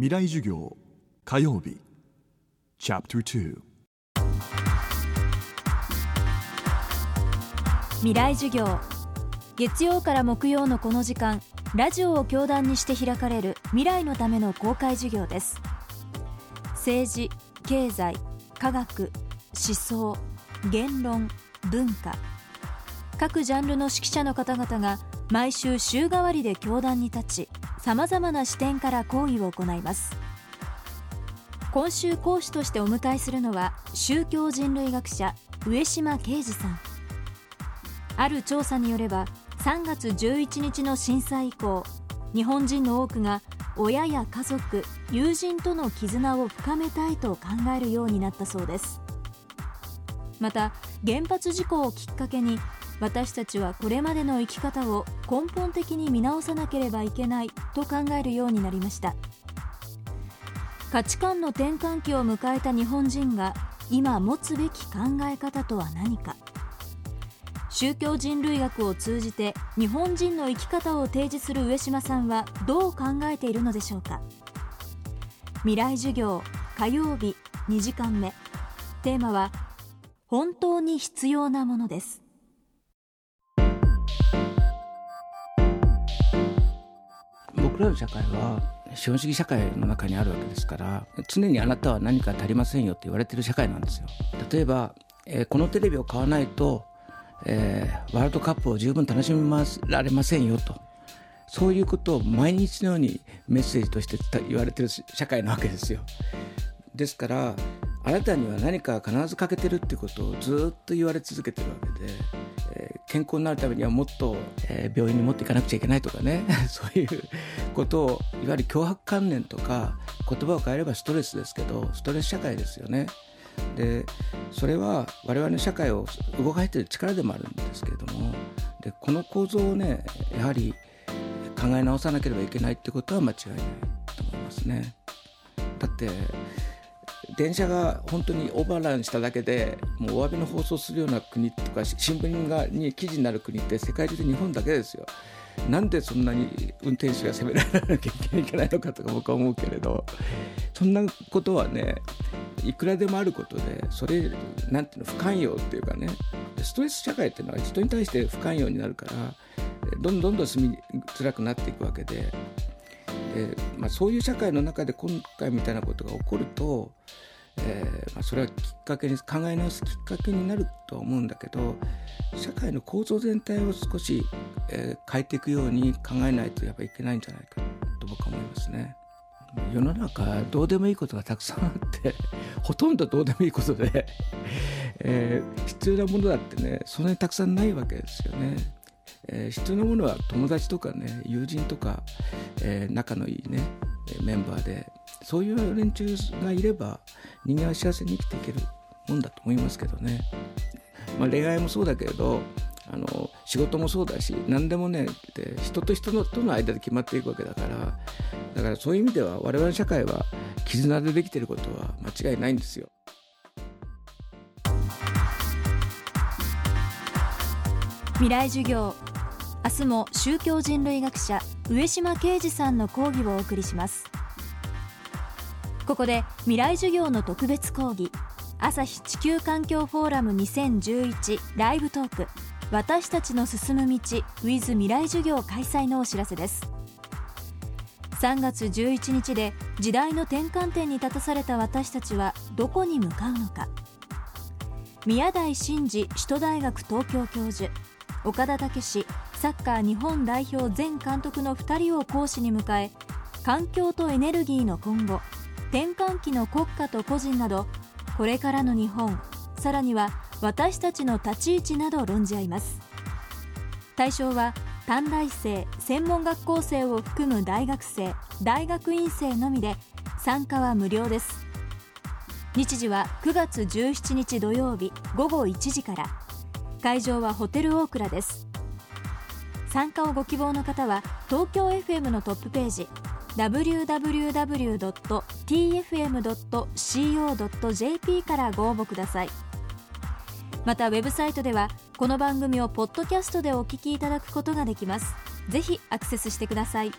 未来授業火曜日。チャプター未来授業月曜から木曜のこの時間ラジオを教壇にして開かれる未来のための公開授業です。政治経済科学思想言論文化。各ジャンルの指揮者の方々が毎週週替わりで教壇に立ちさまざまな視点から講義を行います。今週講師としてお迎えするのは宗教人類学者上島啓二さん。ある調査によれば3月11日の震災以降日本人の多くが親や家族友人との絆を深めたいと考えるようになったそうです。また原発事故をきっかけに私たちはこれまでの生き方を根本的に見直さなければいけないと考えるようになりました。価値観の転換期を迎えた日本人が今持つべき考え方とは何か。宗教人類学を通じて日本人の生き方を提示する上島さんはどう考えているのでしょうか。未来授業火曜日2時間目。テーマは本当に必要なものです。僕らの社会は資本主義社会の中にあるわけですから常にあなたは何か足りませんよって言われてる社会なんですよ。例えば、えー、このテレビを買わないと、えー、ワールドカップを十分楽しみられませんよと。そういうことを毎日のようにメッセージとして言われてる社会なわけですよ。ですからあなたには何か必ず欠けてるってことをずっと言われ続けてるわけで、えー、健康になるためにはもっと、え、病院に持っていかなくちゃいけないとかね そういうことをいわゆる脅迫観念とか言葉を変えればストレスですけどストレス社会ですよね。でそれは我々の社会を動かしている力でもあるんですけれどもでこの構造をねやはり考え直さなければいけないってことは間違いないと思いますね。だって電車が本当にオーバーランしただけでもうお詫びの放送するような国とか新聞がに記事になる国って世界中で日本だけですよ。なんでそんなに運転手が責められなきゃいけないのかとか僕は思うけれど。そんなことはねいくらでもあることでそれなんていうの不寛容っていうかね。ストレス社会っていうのは人に対して不寛容になるからどんどんどん住みづらくなっていくわけで。で、まあ、そういう社会の中で今回みたいなことが起こるとえーまあ、それはきっかけに考え直すきっかけになるとは思うんだけど社会の構造全体を少し、えー、変えていくように考えないとやっぱいけないんじゃないかと僕は思いますね。世の中どうでもいいことがたくさんあって ほとんどどうでもいいことでえー、必要なものだってねそんなにたくさんないわけですよね。えー、必要なものは友達とかね友人とか、えー、仲のいいねメンバーでそういう連中がいれば人間は幸せに生きていけるもんだと思いますけどね、まあ、恋愛もそうだけれどあの仕事もそうだし何でもね人と人のとの間で決まっていくわけだからだからそういう意味では我々社会は絆でできていることは間違いないんですよ。未来授業明日も宗教人類学者上島啓二さんの講義をお送りします。ここで未来授業の特別講義。朝日地球環境フォーラム2011ライブトーク。私たちの進む道 with 未来授業開催のお知らせです。3月11日で時代の転換点に立たされた私たちはどこに向かうのか。宮台真司首都大学東京教授岡田武史サッカー日本代表前監督の2人を講師に迎え環境とエネルギーの今後転換期の国家と個人などこれからの日本さらには私たちの立ち位置など論じ合います。対象は短大生専門学校生を含む大学生大学院生のみで参加は無料です。日時は9月17日土曜日午後1時から。会場はホテルオークラです。参加をご希望の方は東京 FM のトップページ www.tfm.co.jp からご応募ください。またウェブサイトではこの番組をポッドキャストでお聞きいただくことができます。ぜひアクセスしてください。